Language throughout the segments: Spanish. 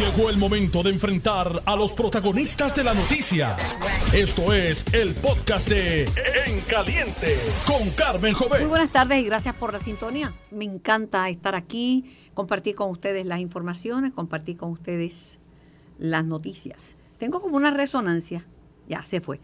Llegó el momento de enfrentar a los protagonistas de la noticia. Esto es el podcast de En Caliente con Carmen Muy Jovet. buenas tardes y gracias por la sintonía. Me encanta estar aquí, compartir con ustedes las informaciones, compartir con ustedes las noticias. Tengo como una resonancia. Ya se fue.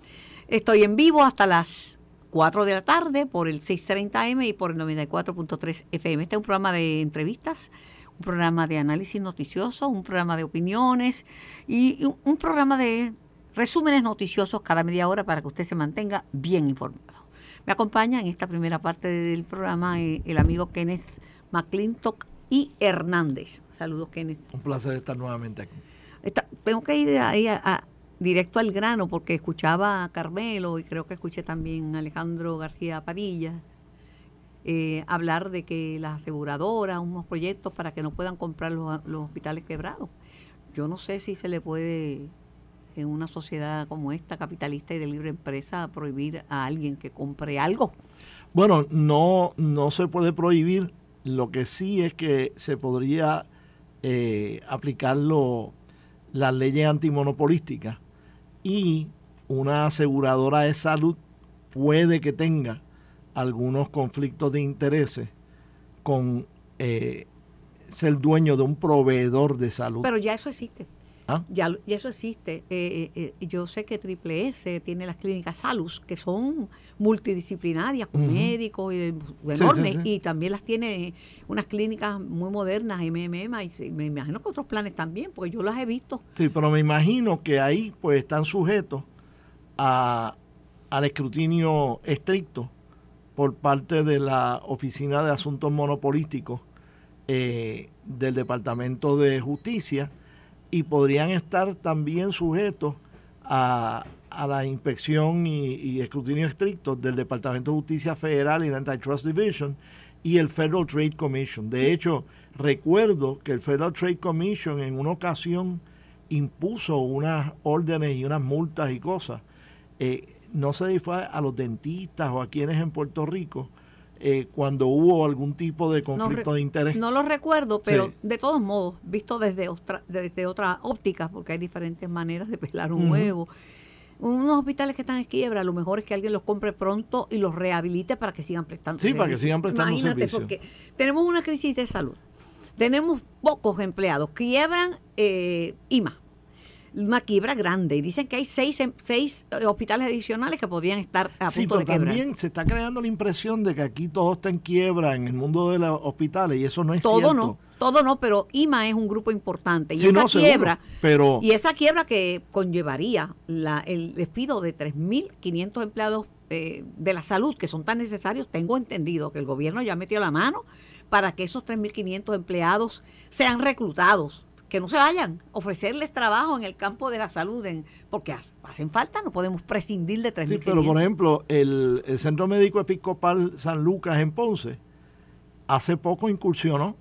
Estoy en vivo hasta las 4 de la tarde por el 630M y por el 94.3 FM. Este es un programa de entrevistas, un programa de análisis noticioso, un programa de opiniones y un- un programa de resúmenes noticiosos cada media hora para que usted se mantenga bien informado. Me acompaña en esta primera parte del programa eh, el amigo Kenneth McClintock y Hernández. Saludos, Kenneth. Un placer estar nuevamente aquí. Está- tengo que ir ahí a- a- directo al grano porque escuchaba a Carmelo y creo que escuché también a Alejandro García Padilla eh, hablar de que las aseguradoras, unos proyectos para que no puedan comprar los, hospitales quebrados. Yo no sé si se le puede en una sociedad como esta, capitalista y de libre empresa, prohibir a alguien que compre algo. Bueno, no, no se puede prohibir. Lo que sí es que se podría eh, aplicarlo las leyes antimonopolísticas y una aseguradora de salud puede que tenga algunos conflictos de intereses con eh, ser dueño de un proveedor de salud. Pero ya eso existe. ¿Ah? Ya, ya eso existe. Eh, eh, eh, yo sé que Triple S tiene las clínicas Salus, que son multidisciplinarias, con médicos y, sí, enormes, sí. y también las tiene unas clínicas muy modernas, MMM, y me imagino que otros planes también, porque yo las he visto. Sí, pero me imagino que ahí pues están sujetos a, al escrutinio estricto por parte de la Oficina de Asuntos Monopolísticos eh, del Departamento de Justicia y podrían estar también sujetos a, a la inspección y, escrutinio estricto del Departamento de Justicia Federal y la Antitrust Division y el Federal Trade Commission. De hecho, recuerdo que el Federal Trade Commission en una ocasión impuso unas órdenes y unas multas y cosas. Eh, no sé si fue a los dentistas o a quienes en Puerto Rico eh, cuando hubo algún tipo de conflicto No de interés. No lo recuerdo, pero Sí. de todos modos, visto desde otra, desde otra óptica, porque hay diferentes maneras de pelar un huevo. Unos hospitales que están en quiebra, lo mejor es que alguien los compre pronto y los rehabilite para que sigan prestando Sí, para que sigan prestando Imagínate, porque tenemos una crisis de salud. Tenemos pocos empleados. Quiebran eh, IMA, una quiebra grande. Y dicen que hay seis, em- seis eh, hospitales adicionales que podrían estar a Sí, punto pero de quebrar. también se está creando la impresión de que aquí todo está en quiebra en el mundo de los hospitales y eso no es Todo cierto. no, todo no, pero IMA es un grupo importante. Y Sí, esa no, seguro, quiebra, pero- y esa quiebra que conllevaría la, el despido de 3.500 empleados eh, de la salud que son tan necesarios, tengo entendido que el gobierno ya metió la mano para que esos 3.500 empleados sean reclutados, que no se vayan, ofrecerles trabajo en el campo de la salud, en, porque ha- hacen falta, no podemos prescindir de 3.500. Sí, pero por ejemplo, el, el Centro Médico Episcopal San Lucas en Ponce hace poco incursionó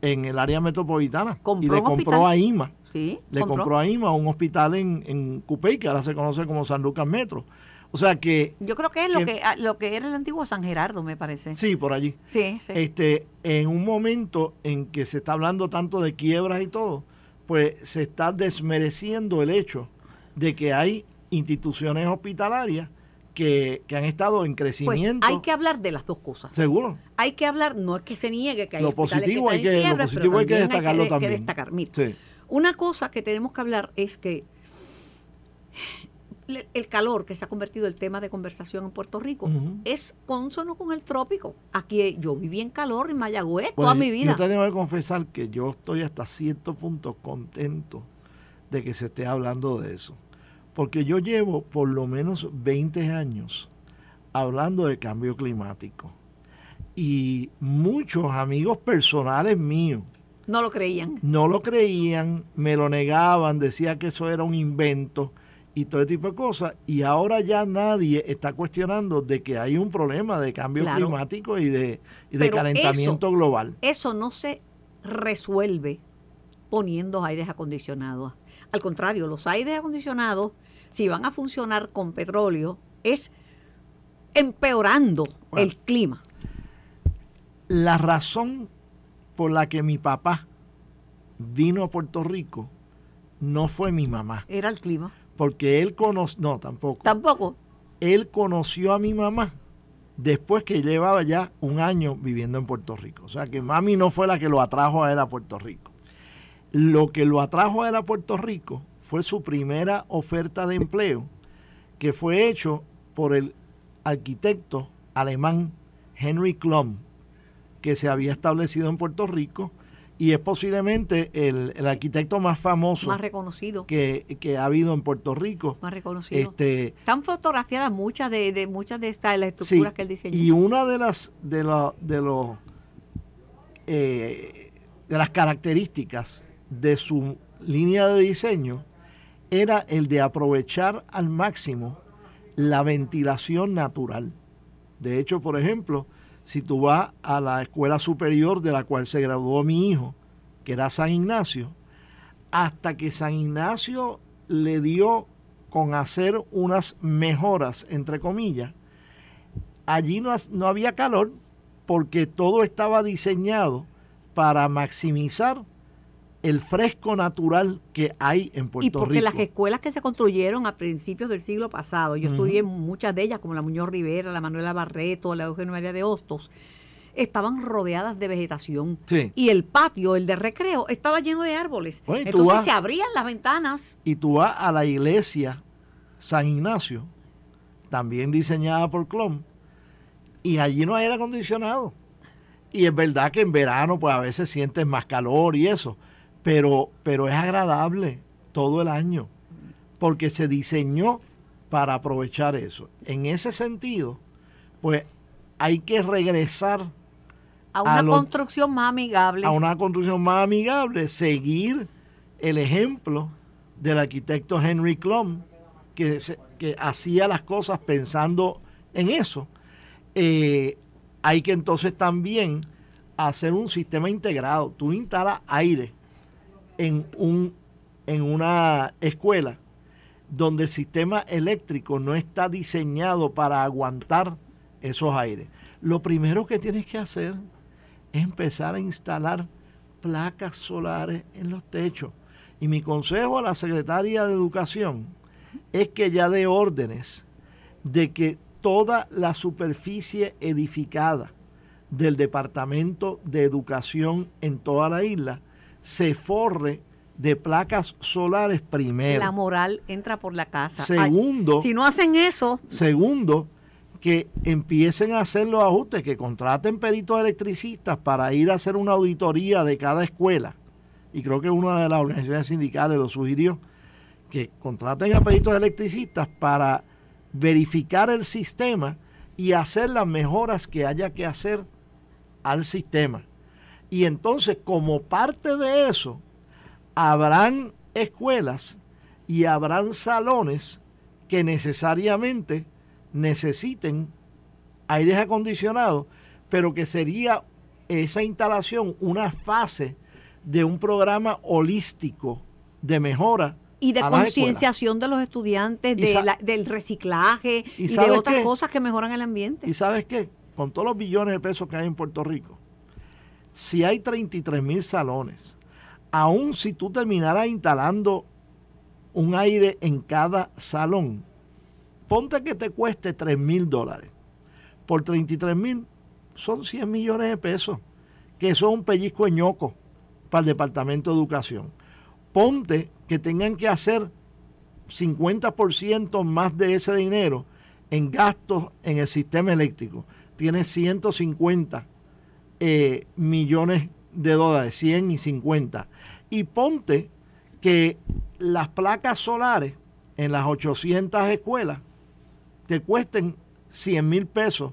en el área metropolitana y le compró hospital. a IMA. Sí, Le compró. compró a IMA un hospital en, en Cupey, que ahora se conoce como San Lucas Metro. O sea que, Yo creo que es lo que- que, ah, lo que era el antiguo San Gerardo, me parece. sí, por allí. sí. sí. Este, en un momento en que se está hablando tanto de quiebras y todo, pues se está desmereciendo el hecho de que hay instituciones hospitalarias que, que han estado en Pues crecimiento. hay que hablar de las dos cosas. Seguro. Hay que hablar, no es que se niegue que hay Lo positivo que hay que- lo quiebra, positivo hay que destacarlo que también. destacar. Mira, Sí. una cosa que tenemos que hablar es que el calor que se ha convertido el tema de conversación en Puerto Rico es consono con el trópico. Aquí yo viví en calor en Mayagüez Bueno, toda mi vida. Yo te tengo que confesar que yo estoy hasta cierto punto contento de que se esté hablando de eso. Porque yo llevo por lo menos 20 años hablando de cambio climático. Y muchos amigos personales míos No lo creían. no lo creían, me lo negaban, decía que eso era un invento y todo tipo de cosas. Y ahora ya nadie está cuestionando de que hay un problema de cambio Claro. climático y de, y de Pero calentamiento eso- global. Eso no se resuelve poniendo aires acondicionados. Al contrario, los aires acondicionados, si van a funcionar con petróleo, es empeorando Bueno. el clima. La razón por la que mi papá vino a Puerto Rico no fue mi mamá, Era el clima. Porque él conoció, no, tampoco. Tampoco. él conoció a mi mamá después que llevaba ya un año viviendo en Puerto Rico. O sea que mami no fue la que lo atrajo a él a Puerto Rico. Lo que lo atrajo a él a Puerto Rico fue su primera oferta de empleo, que fue hecho por el arquitecto alemán Henry Klum, que se había establecido en Puerto Rico y es posiblemente el, el arquitecto más famoso Más reconocido. que, que ha habido en Puerto Rico. Más reconocido. Este, Están fotografiadas muchas de, de muchas de estas de las estructuras Sí, que él diseñó. Y una de las de la- de los eh, de las características de su línea de diseño era el de aprovechar al máximo la ventilación natural. De hecho, por ejemplo, si tú vas a la escuela superior de la cual se graduó mi hijo, que era San Ignacio, hasta que San Ignacio le dio con hacer unas mejoras, entre comillas, allí no, no había calor porque todo estaba diseñado para maximizar el fresco natural que hay en Puerto y porque Rico. las escuelas que se construyeron a principios del siglo pasado, yo estudié muchas de ellas, como la Muñoz Rivera, la Manuela Barreto, la Eugenio María de Hostos, estaban rodeadas de vegetación. Sí. Y el patio, el de recreo, estaba lleno de árboles. Bueno, Entonces vas- se abrían las ventanas. y tú vas a la iglesia San Ignacio, también diseñada por Clom, y allí no hay aire acondicionado. Y es verdad que en verano pues a veces sientes más calor y eso, pero, pero es agradable todo el año, porque se diseñó para aprovechar eso. En ese sentido, pues hay que regresar A una construcción más amigable. a una construcción más amigable, seguir el ejemplo del arquitecto Henry Klum, que, se- que hacía las cosas pensando en eso. Eh, hay que entonces también hacer un sistema integrado. Tú instalas aire en, un, en una escuela donde el sistema eléctrico no está diseñado para aguantar esos aires. Lo primero que tienes que hacer es empezar a instalar placas solares en los techos. Y mi consejo a la secretaria de Educación es que ya dé órdenes de que toda la superficie edificada del Departamento de Educación en toda la isla se forre de placas solares primero. La moral entra por la casa. Segundo, Ay, si no hacen eso, Segundo, que empiecen a hacer los ajustes, que contraten peritos electricistas para ir a hacer una auditoría de cada escuela. Y creo que una de las organizaciones sindicales lo sugirió, que contraten a peritos electricistas para verificar el sistema y hacer las mejoras que haya que hacer al sistema. Y entonces, como parte de eso, habrán escuelas y habrán salones que necesariamente necesiten aires acondicionados, pero que sería esa instalación una fase de un programa holístico de mejora y de concienciación de los estudiantes, de la- del reciclaje ¿Y y, de otras qué? cosas que mejoran el ambiente. ¿Y sabes qué? Con todos los billones de pesos que hay en Puerto Rico, si hay 33 mil salones, aun si tú terminaras instalando un aire en cada salón, ponte que te cueste 3 mil dólares. Por 33 mil son 100 millones de pesos, que es un pellizco de ñoco para el Departamento de Educación. Ponte que tengan que hacer 50% más de ese dinero en gastos en el sistema eléctrico. Tiene 150 eh, millones de dólares, 100 y 50. Y ponte que las placas solares en las 800 escuelas te cuesten 100 mil pesos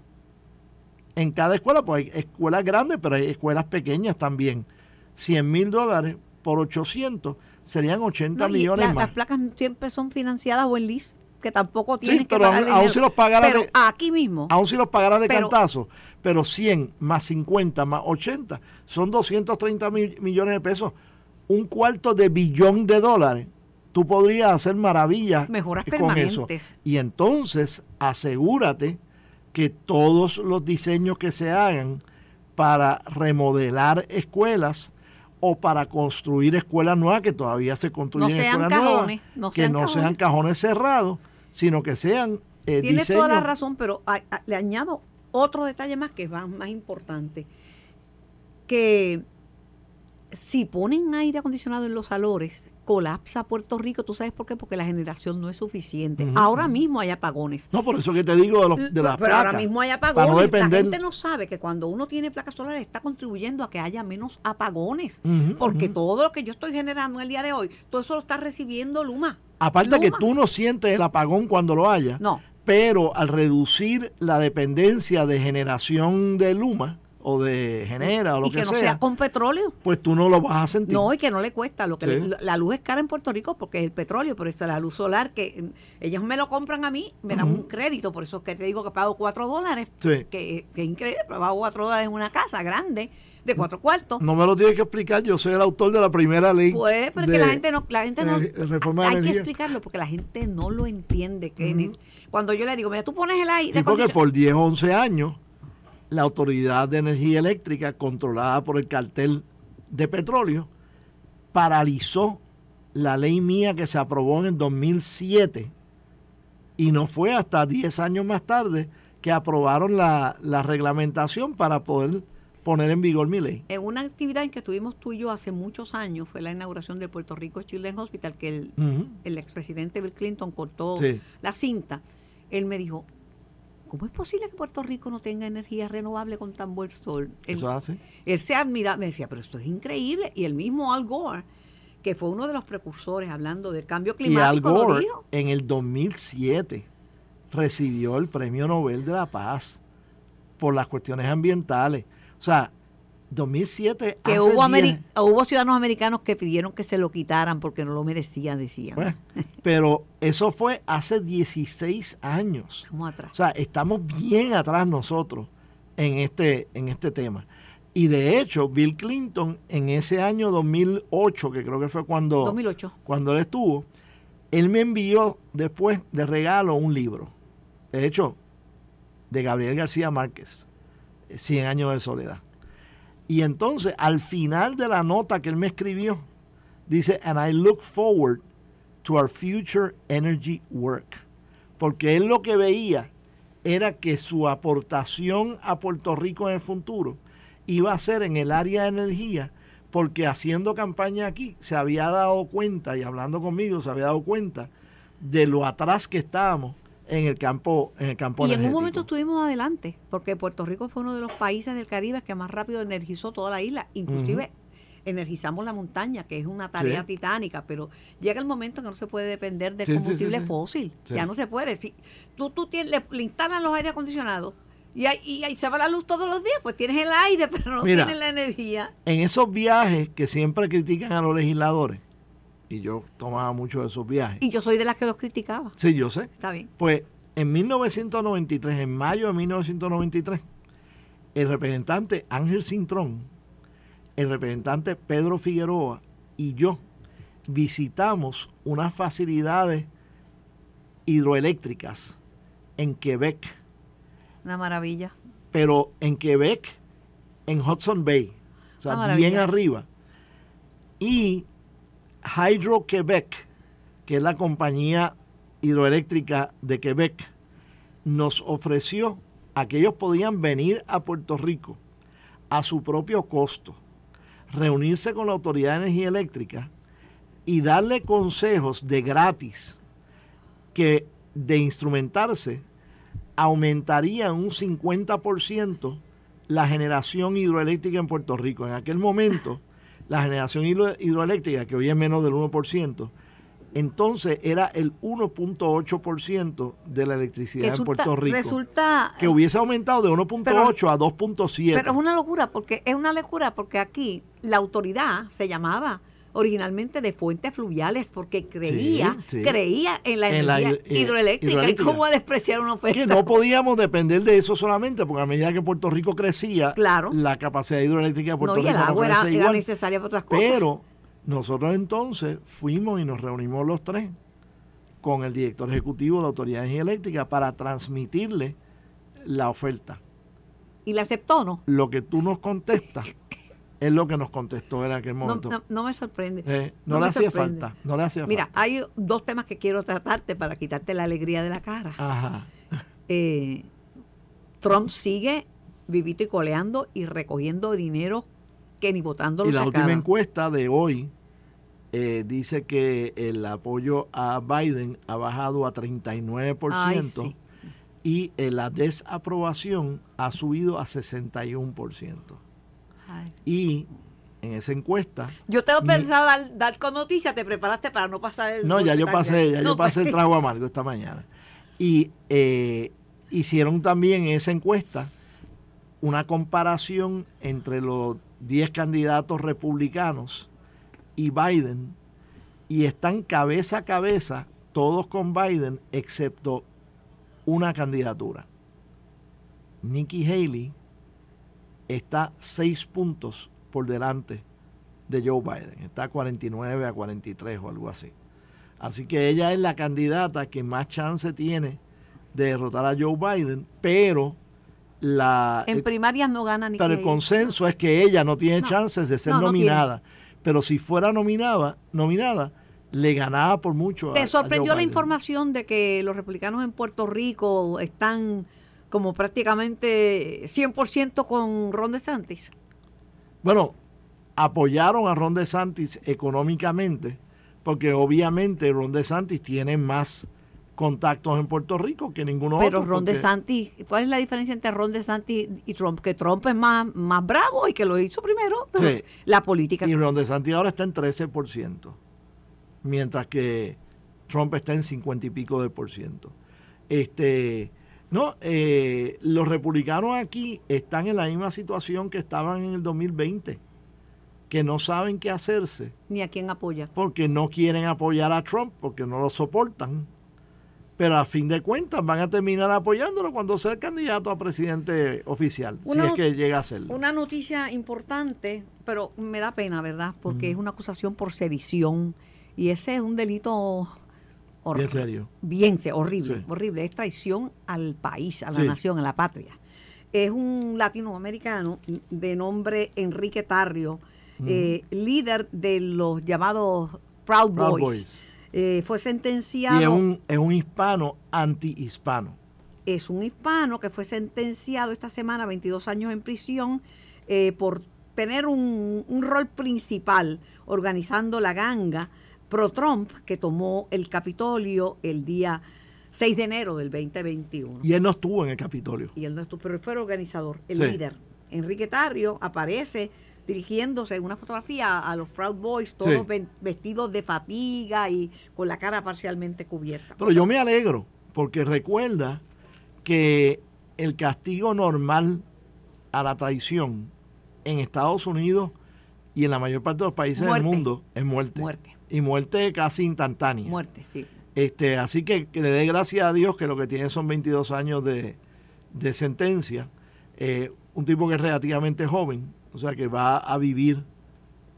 en cada escuela, pues hay escuelas grandes, pero hay escuelas pequeñas también. 100 mil dólares por 800 serían 80 No, millones la- más. Las placas siempre son financiadas o en lease, que tampoco Sí, tienes que pero pagar aún- aún si los pagaras Pero de- aquí mismo, Aún si los pagaras de Pero- cantazo, pero 100 más 50 más 80 son 230 mil millones de pesos. Un cuarto de billón de dólares. Tú podrías hacer maravillas Mejoras con eso. permanentes. Y entonces asegúrate que todos los diseños que se hagan para remodelar escuelas o para construir escuelas nuevas que todavía se construyen No escuelas cajones, nuevas, no que no cajones. sean cajones cerrados, sino que sean eh, Tiene diseños- toda la razón, pero a- a- le añado otro detalle más que es más, más importante. Que si ponen aire acondicionado en los salones, colapsa Puerto Rico. ¿Tú sabes por qué? Porque la generación no es suficiente. Ahora mismo hay apagones. No, por eso que te digo de, los, de las Pero ahora placas, mismo hay apagones. no depender- La gente no sabe que cuando uno tiene placas solares está contribuyendo a que haya menos apagones. Porque todo lo que yo estoy generando el día de hoy, todo eso lo está recibiendo Luma. Aparte que Luma. tú no sientes el apagón cuando lo haya, No. pero al reducir la dependencia de generación de Luma o de Genera o lo y que, que, no sea, sea con petróleo. pues tú no lo vas a sentir. No, y que no le cuesta. Lo que Sí. le- la luz es cara en Puerto Rico porque es el petróleo, pero está la luz solar que mm, ellos me lo compran a mí, me dan un crédito, por eso es que te digo que pago cuatro dólares, Sí. que, que es increíble, pero pago cuatro dólares en una casa grande de cuatro cuartos. No me lo tienes que explicar, yo soy el autor de la primera ley. Pues, pero es de que la gente no, la gente no, reforma hay que explicarlo porque la gente no lo entiende. Ni- cuando yo le digo, mira, tú pones el aire, Sí, porque por 10 o 11 años la Autoridad de Energía Eléctrica, controlada por el cartel de petróleo, paralizó la ley mía que se aprobó en el 2007 y no fue hasta 10 años más tarde que aprobaron la, la reglamentación para poder poner en vigor mi ley. en una actividad en que estuvimos tú y yo hace muchos años, fue la inauguración del Puerto Rico Children's Hospital, que el, Ujú. el expresidente Bill Clinton cortó Sí. la cinta, él me dijo, ¿cómo es posible que Puerto Rico no tenga energía renovable con tan buen sol? Él, Eso hace. él se admira, me decía, pero esto es increíble. Y el mismo Al Gore, que fue uno de los precursores hablando del cambio Y Al climático, lo Gore dijo. en el 2007 recibió el Premio Nobel de la Paz por las cuestiones ambientales. O sea, 2007 Que hace hubo, 10 ameri- hubo ciudadanos americanos que pidieron que se lo quitaran porque no lo merecían, decían. Bueno, pero eso fue hace 16 años. Estamos atrás. O sea, estamos bien atrás nosotros en este, en este tema. Y de hecho, Bill Clinton en ese año 2008, que creo que fue cuando, 2008. cuando él estuvo, él me envió después de regalo un libro. De hecho, de Gabriel García Márquez, 100 años de soledad. Y entonces, al final de la nota que él me escribió, dice, and I look forward to our future energy work. Porque él lo que veía era que su aportación a Puerto Rico en el futuro iba a ser en el área de energía, porque haciendo campaña aquí se había dado cuenta, y hablando conmigo se había dado cuenta de lo atrás que estábamos en el campo, en el campo Y en un momento estuvimos adelante, porque Puerto Rico fue uno de los países del Caribe que más rápido energizó toda la isla. Inclusive energizamos la montaña, que es una tarea Sí. titánica, pero llega el momento que no se puede depender de Sí, combustible sí. fósil. Ya no se puede. Si tú, tú tienes, le, le instalan los aire acondicionados y ahí, y ahí se va la luz todos los días, pues tienes el aire, pero no Mira. tienes la energía. En esos viajes que siempre critican a los legisladores, y yo tomaba mucho de esos viajes. Y yo soy de las que los criticaba. Sí, yo sé. Está bien. Pues en 1993, en mayo de 1993, el representante Ángel Cintrón, el representante Pedro Figueroa y yo visitamos unas facilidades hidroeléctricas en Quebec, Una maravilla. pero en Quebec, en Hudson Bay, o sea, bien arriba. Y Hydro Quebec, que es la compañía hidroeléctrica de Quebec, nos ofreció a que ellos podían venir a Puerto Rico a su propio costo, reunirse con la Autoridad de Energía Eléctrica y darle consejos de gratis que de instrumentarse aumentaría un 50% la generación hidroeléctrica en Puerto Rico. En aquel momento, la generación hidro- hidroeléctrica, que hoy es menos del 1%, entonces era el 1.8% de la electricidad en Resulta- Puerto Rico. Resulta que hubiese aumentado de 1.8 a 2.7. Pero es una locura, porque es una locura, porque aquí la autoridad se llamaba originalmente de fuentes fluviales porque creía, Sí, sí. creía en la En la energía eh, hidroeléctrica. hidroeléctrica. ¿Y cómo despreciar una oferta? que no podíamos depender de eso solamente, porque a medida que Puerto Rico crecía, Claro. la capacidad hidroeléctrica de Puerto no, y el Rico no agua era, igual. necesaria para otras cosas. Pero nosotros entonces fuimos y nos reunimos los tres con el director ejecutivo de la Autoridad de Energía Eléctrica para transmitirle la oferta. y la aceptó, ¿no? Lo que tú nos contestas Es lo que nos contestó en aquel momento. no- no me sorprende. Eh, no, no le hacía sorprende. falta. No le hacía Mira, falta. hay dos temas que quiero tratarte para quitarte la alegría de la cara. Ajá. Eh, Trump sigue vivito y coleando y recogiendo dinero que ni votando Y lo la última encuesta de hoy eh, dice que el apoyo a Biden ha bajado a 39% Ay, sí. y la desaprobación ha subido a 61%. Ay. Y en esa encuesta, Yo te pensado dar, dar con noticias, te preparaste para no pasar el... no, ya yo pasé, ya No, yo pasé el trago amargo esta mañana. Y eh, hicieron también en esa encuesta una comparación entre los 10 candidatos republicanos y Biden y están cabeza a cabeza todos con Biden excepto una candidatura. Nikki Haley está seis puntos por delante de Joe Biden. Está 49 a 43 o algo así. Así que ella es la candidata que más chance tiene de derrotar a Joe Biden, pero la En primarias no gana ni pero el consenso es que ella no tiene No. chances de ser No, no nominada. pero si fuera nominada, nominada, le ganaba por mucho. a- a ¿Te Joe sorprendió la Biden. información de que los republicanos en Puerto Rico están como prácticamente 100% con Ron DeSantis? Bueno, apoyaron a Ron DeSantis económicamente, porque obviamente Ron DeSantis tiene más contactos en Puerto Rico que ninguno Pero otro. Ron porque- DeSantis, ¿cuál es la diferencia entre Ron DeSantis y Trump? Que Trump es más, más bravo y que lo hizo primero. Sí. La política. Y Ron DeSantis ahora está en 13%, mientras que Trump está en 50 y pico de por ciento. Este, no, eh, los republicanos aquí están en la misma situación que estaban en el 2020, que no saben qué hacerse Ni a quién apoya. porque no quieren apoyar a Trump, porque no lo soportan. Pero a fin de cuentas van a terminar apoyándolo cuando sea el candidato a presidente oficial, Una- si es que llega a serlo. Una noticia importante, pero me da pena, ¿verdad? Porque es una acusación por sedición y ese es un delito Bien serio. Bien, horrible, Sí. horrible. Es traición al país, a la Sí. nación, a la patria. Es un latinoamericano de nombre Enrique Tarrio, eh, líder de los llamados Proud Proud Boys. Boys. Eh, fue sentenciado Y es un, es un hispano anti-hispano. es un hispano que fue sentenciado esta semana a 22 años en prisión eh, por tener un, un rol principal organizando la ganga pro-Trump que tomó el Capitolio el día 6 de enero del 2021. Y él no estuvo en el Capitolio. Y él no estuvo, pero él fue el organizador, el Sí. líder. Enrique Tarrio aparece dirigiéndose en una fotografía a los Proud Boys, todos Sí. vestidos de fatiga y con la cara parcialmente cubierta. Pero yo me alegro, porque recuerda que el castigo normal a la traición en Estados Unidos y en la mayor parte de los países Muerte. del mundo es muerte. Muerte. Y muerte casi instantánea. Muerte, sí. Este, así que, que le dé gracias a Dios que lo que tiene son 22 años de, de sentencia. Eh, un tipo que es relativamente joven, o sea que va a vivir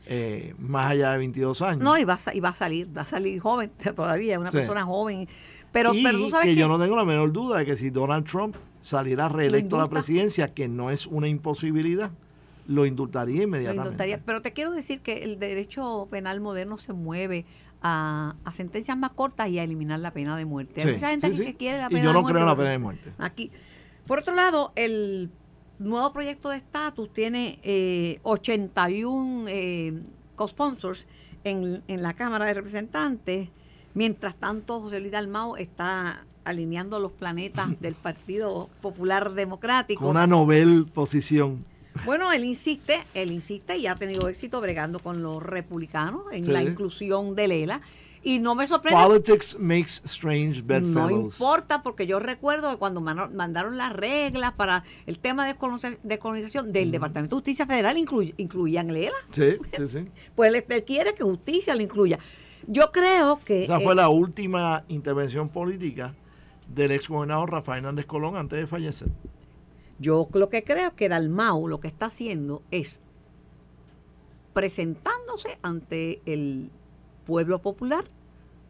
eh, más allá de 22 años. No, y va, a, y va a salir, va a salir joven todavía, una Sí. persona joven. Pero, y pero tú sabes que, que, yo no tengo la menor duda de que si Donald Trump saliera reelecto a la presidencia, que no es una imposibilidad, lo indultaría lo inmediatamente. indultaría. Pero te quiero decir que el derecho penal moderno se mueve a, a sentencias más cortas y a eliminar la pena de muerte. Hay mucha gente sí, aquí sí. que quiere la Y pena yo de no muerte. creo en la pena de muerte. Aquí. Por otro lado, el nuevo proyecto de estatus tiene eh, 81 eh, co-sponsors en, en la Cámara de Representantes. Mientras tanto, José Luis Dalmao está alineando los planetas del Partido Popular Democrático. Con una novel posición. Bueno, él insiste, él insiste y ha tenido éxito bregando con los republicanos en Sí. la inclusión de Lela. Y no me sorprende. Politics makes strange No bedfellows. importa, porque yo recuerdo que cuando mandaron las reglas para el tema de descoloniza- descolonización del Departamento de Justicia Federal, incluían Lela. Sí, sí, sí. Pues él, él quiere que justicia lo incluya. Yo creo que. Esa eh, fue la última intervención política del ex gobernador Rafael Hernández Colón antes de fallecer. Yo lo que creo que Dalmau lo que está haciendo es presentándose ante el pueblo popular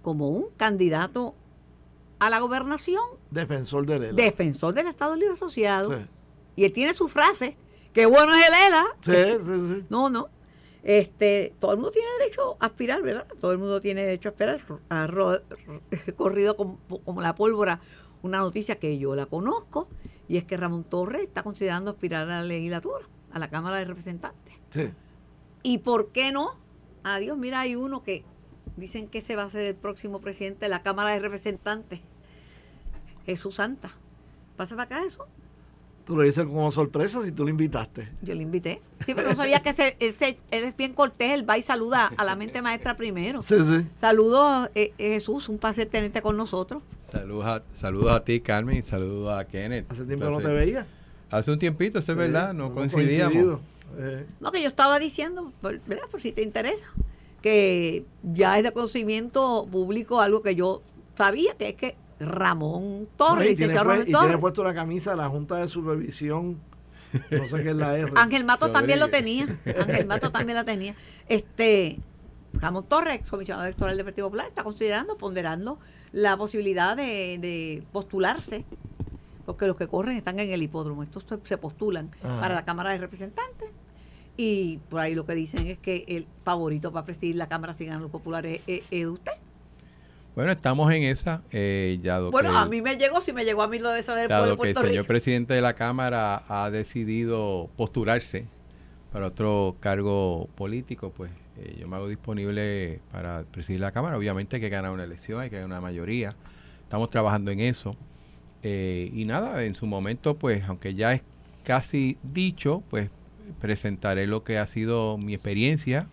como un candidato a la gobernación, Defensor de Lela. defensor del Estado Libre Asociado. Sí. Y él tiene su frase, Qué bueno es el ELA. Sí, sí, sí. No, no. Este, todo el mundo tiene derecho a aspirar, ¿verdad? Todo el mundo tiene derecho a aspirar. Ha corrido como, como la pólvora una noticia que yo la conozco y es que Ramón Torres está considerando aspirar a la legislatura, a la Cámara de Representantes. sí. ¿Y por qué no? Adiós, mira, hay uno que dicen que se va a ser el próximo presidente de la Cámara de Representantes. Jesús Santa. Pasa para acá eso. Tú lo dices como sorpresa si tú lo invitaste. Yo le invité. Sí, pero no sabía que él, se- él es bien cortés, él va y saluda a la mente maestra primero. Sí, sí. Saludos, eh, eh, Jesús, un placer tenerte con nosotros. Saludos a, saludos a ti, Carmen, y saludos a Kenneth. Hace tiempo que no te Entonces, veía. Hace un tiempito, eso es Sí, verdad, no coincidíamos. Eh, No, que yo estaba diciendo, por- ¿verdad? Por si te interesa, que ya es de conocimiento público algo que yo sabía, que es que Ramón Torres, y, tiene, licenciado Ramón y tiene puesto la camisa de la Junta de Supervisión. No sé qué es la R. Ángel Mato también lo tenía. Ángel Mato también la tenía. Este, Ramón Torres, comisionado electoral del Partido Popular, está considerando, ponderando la posibilidad de, de postularse, porque los que corren están en el hipódromo, estos se- postulan Ajá. para la Cámara de Representantes. Y por ahí lo que dicen es que el favorito para presidir la Cámara si ganan los populares es, es usted. Bueno, estamos en esa. eh, ya Bueno, a mí me llegó, si me llegó a mí lo de eso del pueblo de que el señor Rico. presidente de la Cámara ha decidido postularse para otro cargo político, pues eh, yo me hago disponible para presidir la Cámara. Obviamente hay que ganar una elección, hay que ganar una mayoría. Estamos trabajando en eso. Eh, y nada, en su momento, pues, aunque ya es casi dicho, pues presentaré lo que ha sido mi experiencia,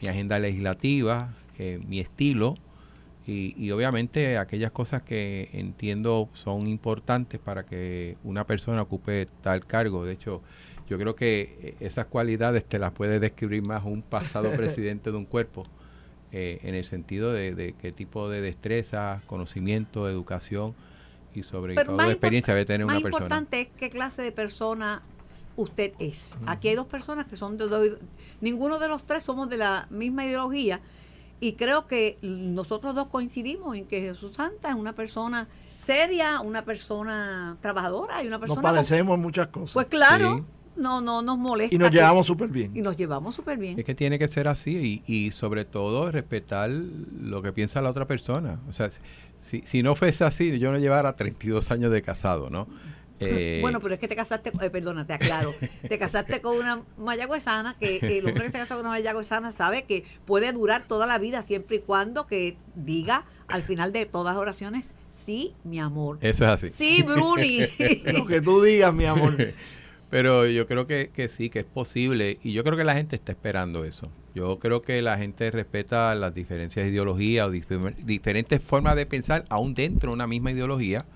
mi agenda legislativa, eh, mi estilo y, y obviamente aquellas cosas que entiendo son importantes para que una persona ocupe tal cargo. De hecho, yo creo que eh, esas cualidades te las puede describir más un pasado presidente de un cuerpo, eh, en el sentido de, de qué tipo de destreza, conocimiento, educación y sobre Pero todo experiencia debe tener una persona. importante es qué clase de persona usted es. Aquí hay dos personas que son de dos- ninguno de los tres somos de la misma ideología y creo que nosotros dos coincidimos en que Jesús Santa es una persona seria, una persona trabajadora y una Nos persona con- parecemos en muchas cosas. pues claro, Sí. No no nos molesta y nos llevamos súper bien. y nos llevamos súper bien. Es que tiene que ser así y, y sobre todo respetar lo que piensa la otra persona. O sea, si, si no fuese así, yo no llevara 32 años de casado, ¿no? Eh, Bueno, pero es que te casaste, eh, perdona, te aclaro, te casaste con una mayagüezana, que el hombre que se casa con una mayagüezana sabe que puede durar toda la vida siempre y cuando que diga al final de todas las oraciones, sí, mi amor. Eso es así. Sí, Bruni. Lo que tú digas, mi amor. Pero yo creo que, que sí, que es posible y yo creo que la gente está esperando eso. Yo creo que la gente respeta las diferencias de ideología o dif- diferentes formas de pensar, aún dentro de una misma ideología.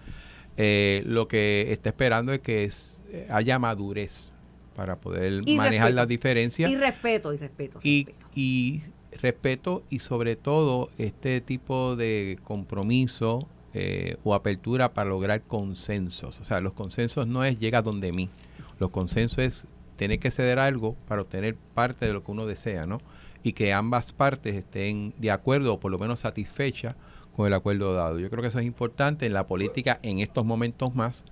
Eh, lo que está esperando es que es- eh, haya madurez para poder Y manejar respeto. las diferencias. y respeto, y respeto. y, respeto. y respeto y sobre todo este tipo de compromiso eh, o apertura para lograr consensos. O sea, los consensos no es llega donde mí. Los consensos es tener que ceder algo para obtener parte de lo que uno desea, ¿no? Y que ambas partes estén de acuerdo o por lo menos satisfechas con el acuerdo dado. Yo creo que eso es importante en la política en estos momentos más.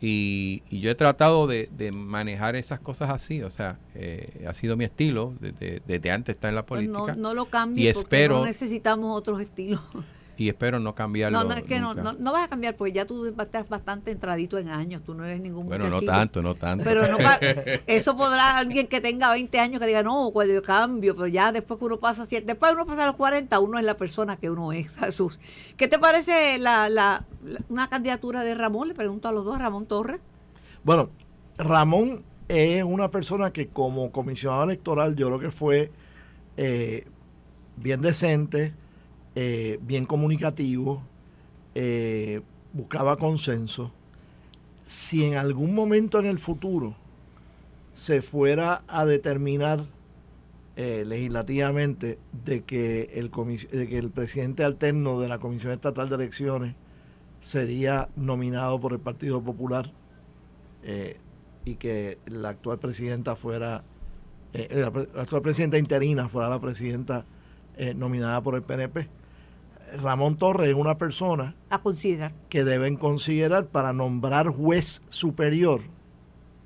Y, y yo he tratado de, de manejar esas cosas así, o sea, eh, ha sido mi estilo desde, desde antes estar en la Pues política no, no lo cambies y porque espero- no necesitamos otros estilos. y espero no cambiarlo. No, no, es que no, nunca. no, no vas a cambiar porque ya tú estás bastante entradito en años, tú no eres ningún Bueno, no tanto, no tanto. Pero no pa- eso podrá alguien que tenga 20 años que diga, no, cuando yo cambio, pero ya después que uno pasa, después uno pasa a los 40, uno es la persona que uno es, Jesús. ¿Qué te parece la, la, la- una candidatura de Ramón? Le pregunto a los dos, Ramón Torres. Bueno, Ramón es una persona que como comisionado electoral yo creo que fue eh, bien decente, eh, bien comunicativo, eh, buscaba consenso. Si en algún momento en el futuro se fuera a determinar eh, legislativamente de que, el de que el presidente alterno de la Comisión Estatal de Elecciones sería nominado por el Partido Popular y que la actual presidenta fuera, la, actual presidenta interina fuera la presidenta nominada por el PNP. Ramón Torres es una persona A considerar. que deben considerar para nombrar juez superior,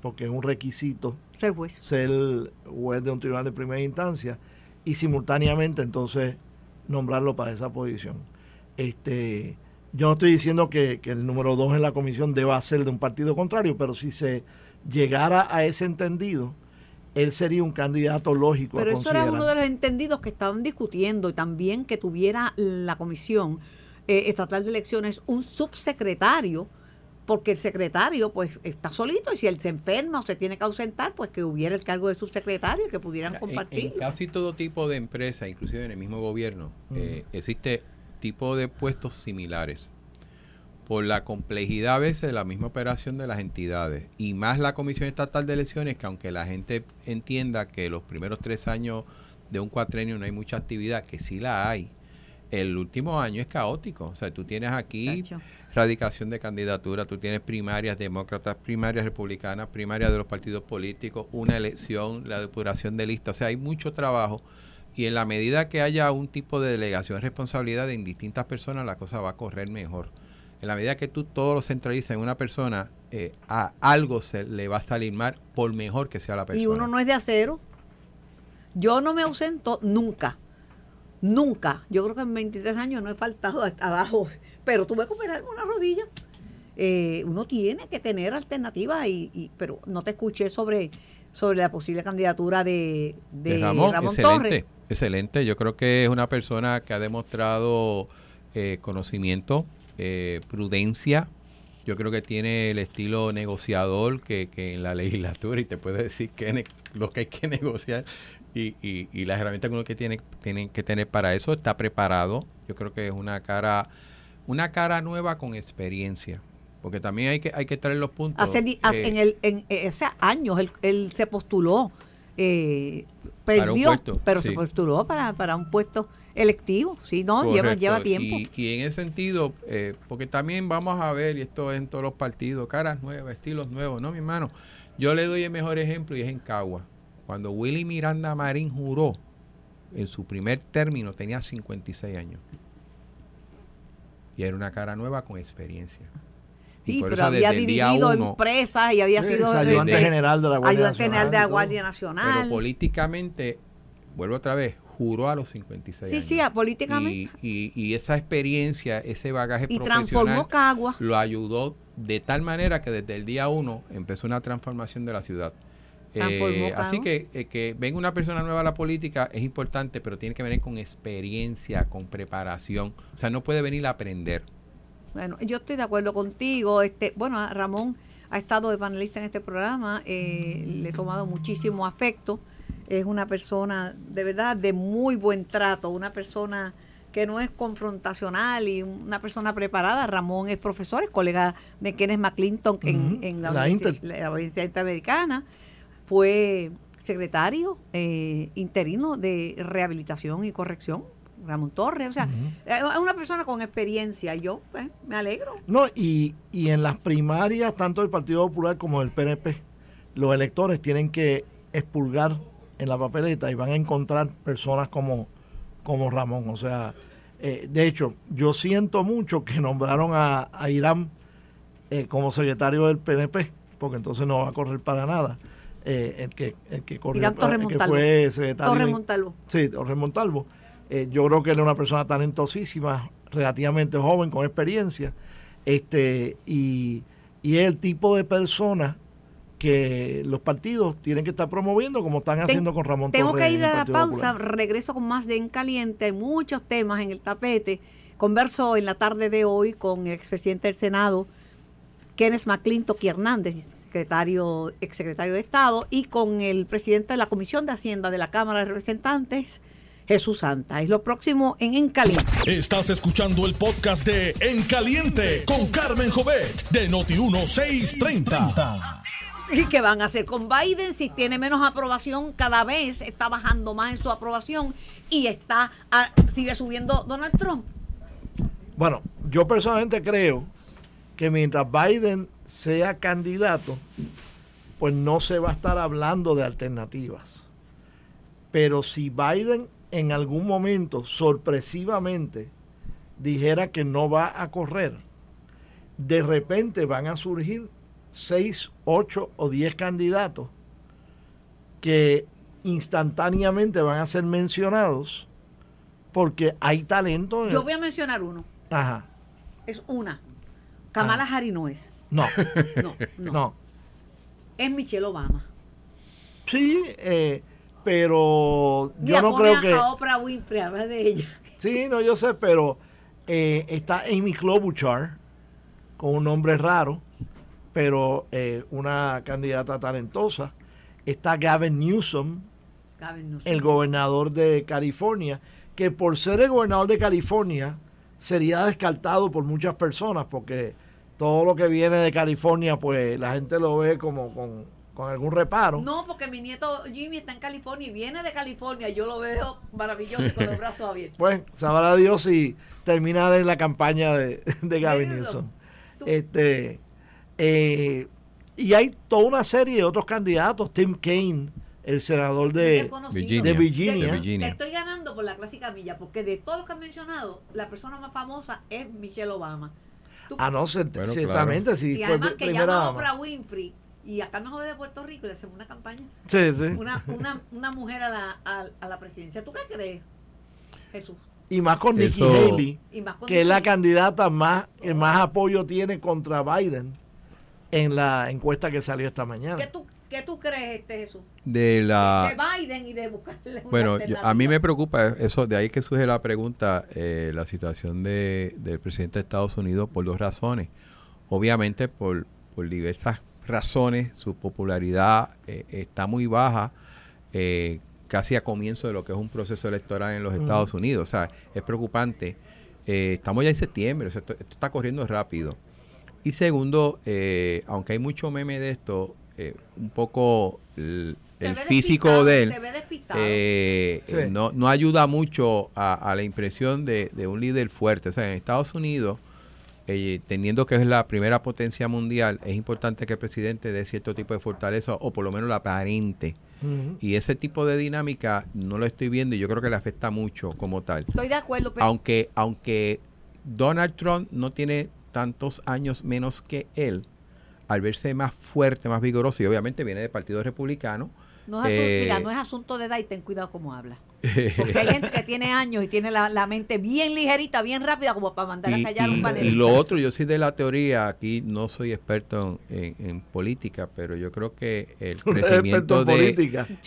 porque es un requisito ser juez. ser juez de un tribunal de primera instancia y simultáneamente entonces nombrarlo para esa posición. Este, yo no estoy diciendo que, que el número dos en la comisión deba ser de un partido contrario, pero si se llegara a ese entendido, él sería un candidato lógico. Pero a eso era uno de los entendidos que estaban discutiendo y también que tuviera la comisión eh, estatal de elecciones un subsecretario, porque el secretario pues está solito y si él se enferma o se tiene que ausentar, pues que hubiera el cargo de subsecretario y que pudieran compartir. en casi todo tipo de empresa, inclusive en el mismo gobierno, eh, existe tipo de puestos similares. Por la complejidad a veces de la misma operación de las entidades y más la Comisión Estatal de Elecciones, que aunque la gente entienda que los primeros tres años de un cuatrenio no hay mucha actividad, que sí la hay, el último año es caótico. O sea, tú tienes aquí radicación de candidatura, tú tienes primarias demócratas, primarias republicanas, primarias de los partidos políticos, una elección, la depuración de listas, o sea, hay mucho trabajo y en la medida que haya un tipo de delegación de responsabilidad en distintas personas, la cosa va a correr mejor. En la medida que tú todo lo centralizas en una persona, eh, a algo se le va a salir mal, por mejor que sea la persona. Y uno no es de acero. Yo no me ausento nunca. Nunca. Yo creo que en 23 años no he faltado hasta abajo. Pero tuve que operarme una rodilla. Eh, uno tiene que tener alternativas, y, y- pero no te escuché sobre, sobre la posible candidatura de, de, de Ramón, Ramón excelente, Torres. excelente. Yo creo que es una persona que ha demostrado eh, conocimiento, eh, prudencia. Yo creo que tiene el estilo negociador que, que en la legislatura y te puede decir que lo que hay que negociar y, y, y las herramientas que uno que tiene tienen que tener para eso está preparado. Yo creo que es una cara una cara nueva con experiencia, porque también hay que hay que traer los puntos. Hace, eh, en el, en, eh, hace años él, él se postuló, eh, perdió, puesto, pero sí. se postuló para, para un puesto electivo. Sí, no, lleva, Correcto. lleva tiempo. Y, y en ese sentido, eh, porque también vamos a ver, y esto es en todos los partidos, caras nuevas, estilos nuevos, ¿no, mi hermano? Yo le doy el mejor ejemplo y es en Cagua. Cuando Willy Miranda Marín juró, en su primer término tenía 56 años. Y era una cara nueva con experiencia. Sí, pero había dirigido uno- empresas y había Sí, sido ayudante general de la Guardia ayudante Nacional general de la Pero políticamente, vuelvo otra vez, juró a los 56 Sí, años. sí, políticamente. Y, y- y esa experiencia, ese bagaje Y, profesional transformó Cagua. lo ayudó de tal manera que desde el día uno empezó una transformación de la ciudad. Eh, así que eh, que venga una persona nueva a la política es importante, pero tiene que venir con experiencia, con preparación. O sea, no puede venir a aprender. Bueno, yo estoy de acuerdo contigo. Este, bueno, Ramón ha estado de panelista en este programa, eh, le he tomado muchísimo afecto. Es una persona de verdad de muy buen trato, una persona que no es confrontacional y una persona preparada. Ramón es profesor, es colega de Kenneth McClinton en, en la, la Inter. la Universidad Interamericana. Fue secretario eh, interino de rehabilitación y corrección, Ramón Torres. O sea, es una persona con experiencia. Yo pues, me alegro. No, y, y en las primarias, tanto del Partido Popular como del PNP, los electores tienen que expulgar en la papeleta y van a encontrar personas como, como Ramón. O sea, eh, de hecho, yo siento mucho que nombraron a, a Irán eh, como secretario del PNP, porque entonces no va a correr para nada. Eh, el que el que corrió el que fue secretario Torres Montalvo. Sí, Torres Montalvo. Eh, yo creo que él es una persona talentosísima, relativamente joven, con experiencia. Este, y, y es el tipo de persona que los partidos tienen que estar promoviendo, como están haciendo con Ramón Tengo Torres. que ir a la pausa, Popular. regreso con más de En Caliente, hay muchos temas en el tapete. Converso en la tarde de hoy con el expresidente del Senado, Kenneth McClintock Hernández, secretario, exsecretario de Estado, y con el presidente de la Comisión de Hacienda de la Cámara de Representantes, Jesús Santa. Es lo próximo en En Caliente. Estás escuchando el podcast de En Caliente con Carmen Jovet de Noti1630. ¿Y qué van a hacer con Biden si tiene menos aprobación? Cada vez está bajando más en su aprobación y está ah, sigue subiendo Donald Trump. Bueno, yo personalmente creo que mientras Biden sea candidato, pues no se va a estar hablando de alternativas. Pero si Biden en algún momento sorpresivamente dijera que no va a correr, de repente van a surgir seis, ocho o diez candidatos que instantáneamente van a ser mencionados porque hay talento. en Yo voy a mencionar uno. Ajá. Es una. Kamala Ah. Harris no es. No, No, no. no. Es Michelle Obama. Sí, eh, pero yo Mira, no creo a- que... a Oprah Winfrey, habla de ella. Sí, no, yo sé, pero eh, está Amy Klobuchar, con un nombre raro, pero eh, una candidata talentosa. Está Gavin Newsom, Gavin Newsom. el gobernador de California, que por ser el gobernador de California sería descartado por muchas personas, porque todo lo que viene de California, pues la gente lo ve como con, con algún reparo. No, porque mi nieto Jimmy está en California y viene de California. y Yo lo veo maravilloso y con los brazos abiertos. Pues sabrá Dios si terminar en la campaña de, de Gavin Newsom. Este, eh, y hay toda una serie de otros candidatos. Tim Kaine, el senador de. Virginia. de Virginia. De Virginia. Te estoy ganando por la clásica milla, porque de todos los que han mencionado, la persona más famosa es Michelle Obama. Tú- Ah, no, Bueno, ciertamente, sí. y fue además pri- que llama. Oprah Winfrey y acá nos jode de Puerto Rico y le hacemos una campaña. Sí, sí. Una, una, una mujer a la, a, a la presidencia. ¿Tú qué crees, Jesús? Y más con Nikki Eso- Haley, Y más con que es la candidata más que más apoyo tiene contra Biden en la encuesta que salió esta mañana. ¿Qué tú, ¿Qué tú crees, este Jesús? De la... De Biden y de buscarle una Bueno, yo- a mí me preocupa eso, de ahí que surge la pregunta, eh, la situación de, del presidente de Estados Unidos por dos razones. Obviamente por, por diversas razones, su popularidad eh, está muy baja, eh, casi a comienzo de lo que es un proceso electoral en los. Estados Unidos. O sea, es preocupante. Eh, estamos ya en septiembre, o sea, esto, esto está corriendo rápido. Y segundo, eh, aunque hay mucho meme de esto, eh, un poco el, físico de él Se ve despistado. eh, Sí. no, no ayuda mucho a, a la impresión de, de un líder fuerte. O sea, en Estados Unidos, eh, teniendo que es la primera potencia mundial, es importante que el presidente dé cierto tipo de fortaleza o por lo menos la aparente. Y ese tipo de dinámica no lo estoy viendo y yo creo que le afecta mucho como tal. Estoy de acuerdo, pero Aunque, aunque Donald Trump no tiene tantos años menos que él, al verse más fuerte, más vigoroso, y obviamente viene del Partido Republicano, no es, asu- eh, mira, no es asunto de edad y ten cuidado cómo habla. Porque hay gente que tiene años y tiene la, la mente bien ligerita, bien rápida, como para mandar a callar un panelista. y lo otro, yo soy de la teoría, aquí no soy experto en, en- en política, pero yo creo que el crecimiento de política.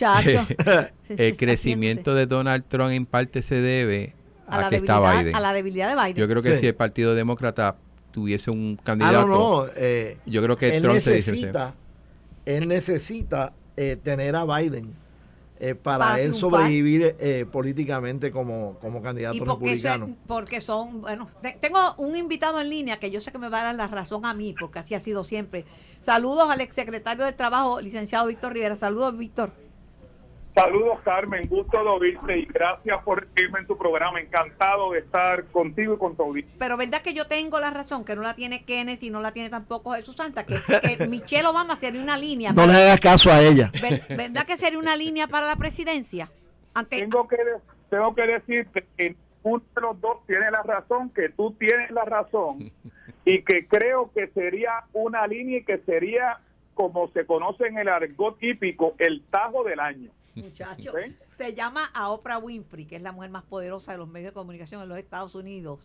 El está crecimiento de Donald Trump en parte se debe a a, la, que está debilidad, Biden. a la debilidad de Biden. Yo creo que Sí. si el Partido Demócrata tuviese un Ah, candidato, no, no. eh, yo creo que él Trump se necesita, él necesita eh, tener a Biden eh, para, Para él triunfar. sobrevivir eh, políticamente como, como candidato y porque, se- republicano. porque son, bueno, te- tengo un invitado en línea que yo sé que me va a dar la razón a mí, porque así ha sido siempre. Saludos al exsecretario del Trabajo, licenciado Víctor Rivera. Saludos, Víctor. Saludos, Carmen. Gusto de oírte y gracias por recibirme en tu programa. Encantado de estar contigo y con tu audiencia. Pero verdad que yo tengo la razón, que no la tiene Kenneth y no la tiene tampoco Jesús Santa, que, que Michelle Obama sería una línea. No le hagas caso a ella. Ver- ¿Verdad que sería una línea para la presidencia? Ante, Tengo que, tengo que decirte que uno de los dos tiene la razón, que tú tienes la razón y que creo que sería una línea y que sería, como se conoce en el argot hípico, el tajo del año. Muchacho, ¿Sí? te llama a Oprah Winfrey, que es la mujer más poderosa de los medios de comunicación en los Estados Unidos.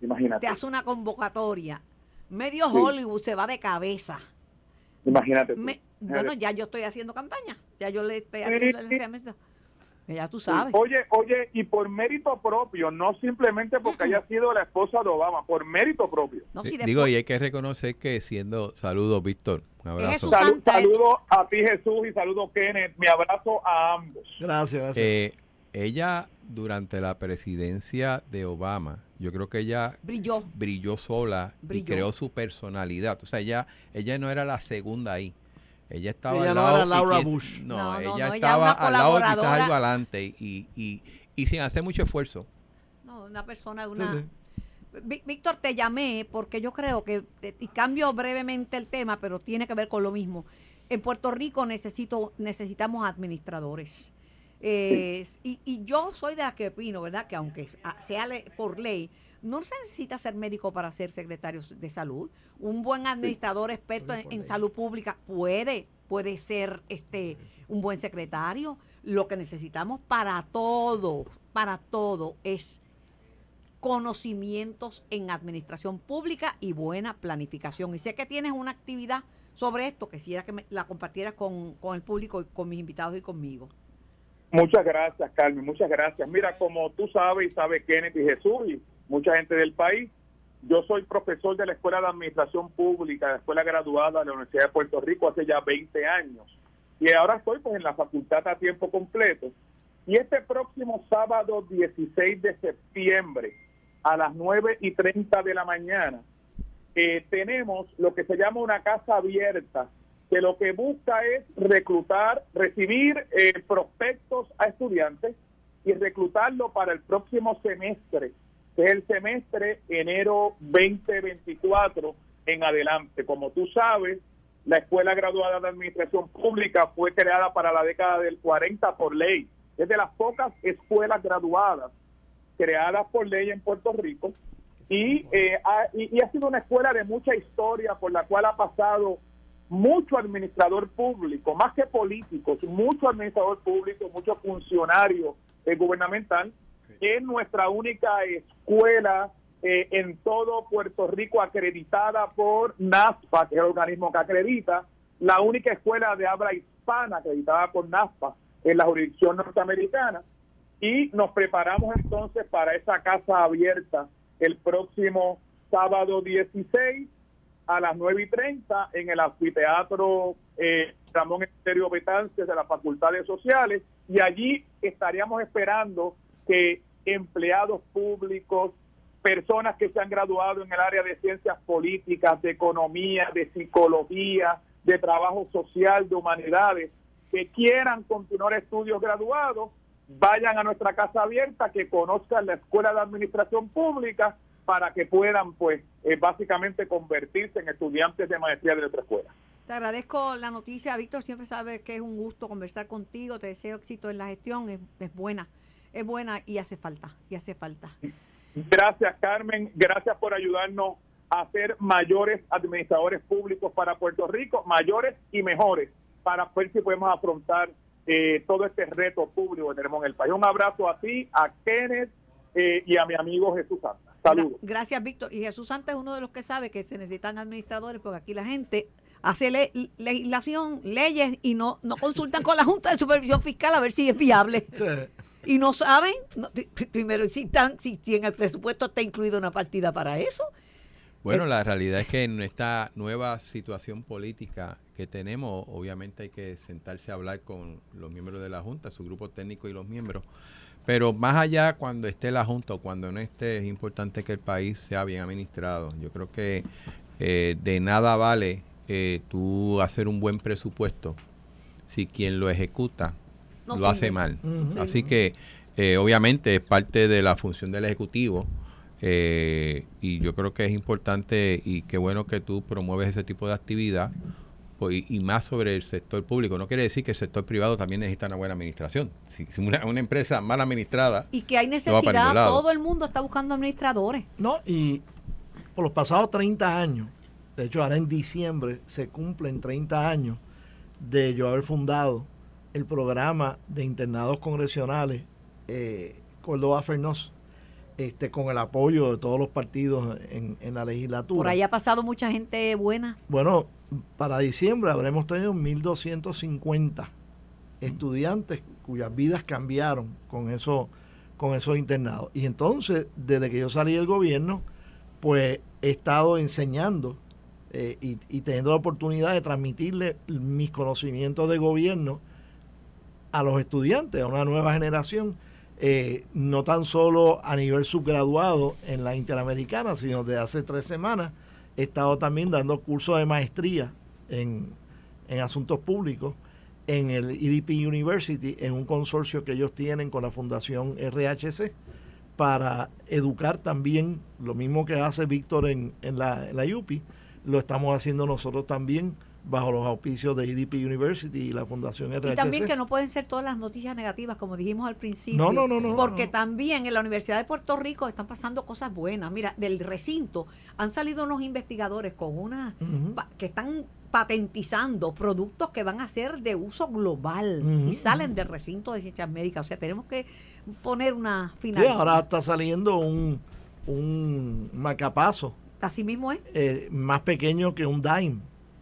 Te Imagínate. hace una convocatoria. Medio Sí. Hollywood se va de cabeza. Imagínate. tú. Me- bueno, ya yo estoy haciendo campaña. Ya yo le estoy haciendo el lanzamiento. Ya tú sabes. Oye, oye, y por mérito propio, no simplemente porque haya sido la esposa de Obama, por mérito propio. No, Eh, si Digo, después- y hay que reconocer que siendo, saludos, Víctor. Jesús. Salud, Santa- saludo a ti Jesús y saludo Kenneth. Mi abrazo a ambos. Gracias, gracias. Eh, ella, durante la presidencia de Obama, yo creo que ella brilló. brilló sola Brilló. y creó su personalidad. O sea, ella, ella no era la segunda ahí. Ella estaba Ella al no lado era y Laura Bush. No, No, no, ella no, ella estaba al lado quizás algo adelante y, y, y sin hacer mucho esfuerzo. No, una persona de una... Sí, Víctor, te llamé porque yo creo que, eh, y cambio brevemente el tema, pero tiene que ver con lo mismo. En Puerto Rico necesito, necesitamos administradores. Eh, y, y yo soy de las que opino, ¿verdad? Que aunque a- sea le- por ley, no se necesita ser médico para ser secretario de salud. Un buen administrador experto en, en salud pública puede puede ser este un buen secretario. Lo que necesitamos para todo, para todo es conocimientos en administración pública y buena planificación. Y sé que tienes una actividad sobre esto, quisiera que me, la compartieras con, con el público y con mis invitados y conmigo. Muchas gracias, Carmen, muchas gracias. Mira, como tú sabes y sabe Kenneth y Jesús y mucha gente del país, yo soy profesor de la Escuela de Administración Pública, la Escuela Graduada de la Universidad de Puerto Rico hace ya 20 años. Y ahora estoy pues en la facultad a tiempo completo. Y este próximo sábado 16 de septiembre a las 9 y 30 de la mañana eh, tenemos lo que se llama una casa abierta que lo que busca es reclutar, recibir eh, prospectos a estudiantes y reclutarlo para el próximo semestre, que es el semestre enero 2024 en adelante. Como tú sabes, la Escuela Graduada de Administración Pública fue creada para la década del 40 por ley. Es de las pocas escuelas graduadas creadas por ley en Puerto Rico y, eh, y ha sido una escuela de mucha historia por la cual ha pasado mucho administrador público, más que políticos, mucho administrador público, mucho funcionario eh, gubernamental, es nuestra única escuela eh, en todo Puerto Rico acreditada por NASPA, que es el organismo que acredita, la única escuela de habla hispana acreditada por NASPA en la jurisdicción norteamericana. Y nos preparamos entonces para esa casa abierta el próximo sábado 16 a las 9 y 30 en el anfiteatro eh, Ramón Estéreo Betances de la Facultad de Sociales. Y allí estaríamos esperando que empleados públicos, personas que se han graduado en el área de ciencias políticas, de economía, de psicología, de trabajo social, de humanidades, que quieran continuar estudios graduados, vayan a nuestra casa abierta, que conozcan la Escuela de Administración Pública para que puedan, pues, eh, básicamente convertirse en estudiantes de maestría de nuestra escuela. Te agradezco la noticia, Víctor. Siempre sabes que es un gusto conversar contigo. Te deseo éxito en la gestión. Es, es buena, es buena y hace falta, y hace falta. Gracias, Carmen. Gracias por ayudarnos a ser mayores administradores públicos para Puerto Rico, mayores y mejores, para ver si podemos afrontar eh, todo este reto público que tenemos en el país. Un abrazo a ti, a Kenneth eh, y a mi amigo Jesús Santa. Saludos. Gracias, Víctor. Y Jesús Santa es uno de los que sabe que se necesitan administradores porque aquí la gente hace legislación, leyes y no, no consultan con la Junta de Supervisión Fiscal a ver si es viable. Y no saben, primero, si, están, si, si en el presupuesto está incluida una partida para eso. Bueno, la realidad es que en esta nueva situación política que tenemos, obviamente hay que sentarse a hablar con los miembros de la Junta, su grupo técnico y los miembros. Pero más allá cuando esté la Junta o cuando no esté, es importante que el país sea bien administrado. Yo creo que eh, de nada vale eh, tú hacer un buen presupuesto si quien lo ejecuta lo hace mal. Así que eh, obviamente es parte de la función del Ejecutivo eh, y yo creo que es importante y qué bueno que tú promueves ese tipo de actividad pues, y, más sobre el sector público. No quiere decir que el sector privado también necesita una buena administración. Si, una, una, empresa mal administrada. Y que hay necesidad, todo el mundo está buscando administradores. No, y por los pasados 30 años, de hecho ahora en diciembre se cumplen 30 años de yo haber fundado el programa de internados congresionales eh, Córdoba Fernos este, con el apoyo de todos los partidos en, la legislatura. Por ahí ha pasado mucha gente buena. Bueno, para diciembre habremos tenido 1.250 estudiantes cuyas vidas cambiaron con, eso, con esos internados. Y entonces, desde que yo salí del gobierno, pues he estado enseñando eh, y, y, teniendo la oportunidad de transmitirle mis conocimientos de gobierno a los estudiantes, a una nueva generación eh, no tan solo a nivel subgraduado en la Interamericana, sino de hace tres semanas he estado también dando cursos de maestría en, en asuntos públicos en el EDP University, en un consorcio que ellos tienen con la Fundación RHC, para educar también, lo mismo que hace Víctor en, en, la, en la UPI, lo estamos haciendo nosotros también bajo los auspicios de EDP University y la Fundación RHC. Y también que no pueden ser todas las noticias negativas, como dijimos al principio. No, no, no. no porque también en la Universidad de Puerto Rico están pasando cosas buenas. Mira, del recinto han salido unos investigadores con una que están patentizando productos que van a ser de uso global y salen del recinto de ciencias médicas. O sea, tenemos que poner una Sí, final. ahora está saliendo un, un macapazo Así mismo es. eh, más pequeño que un dime.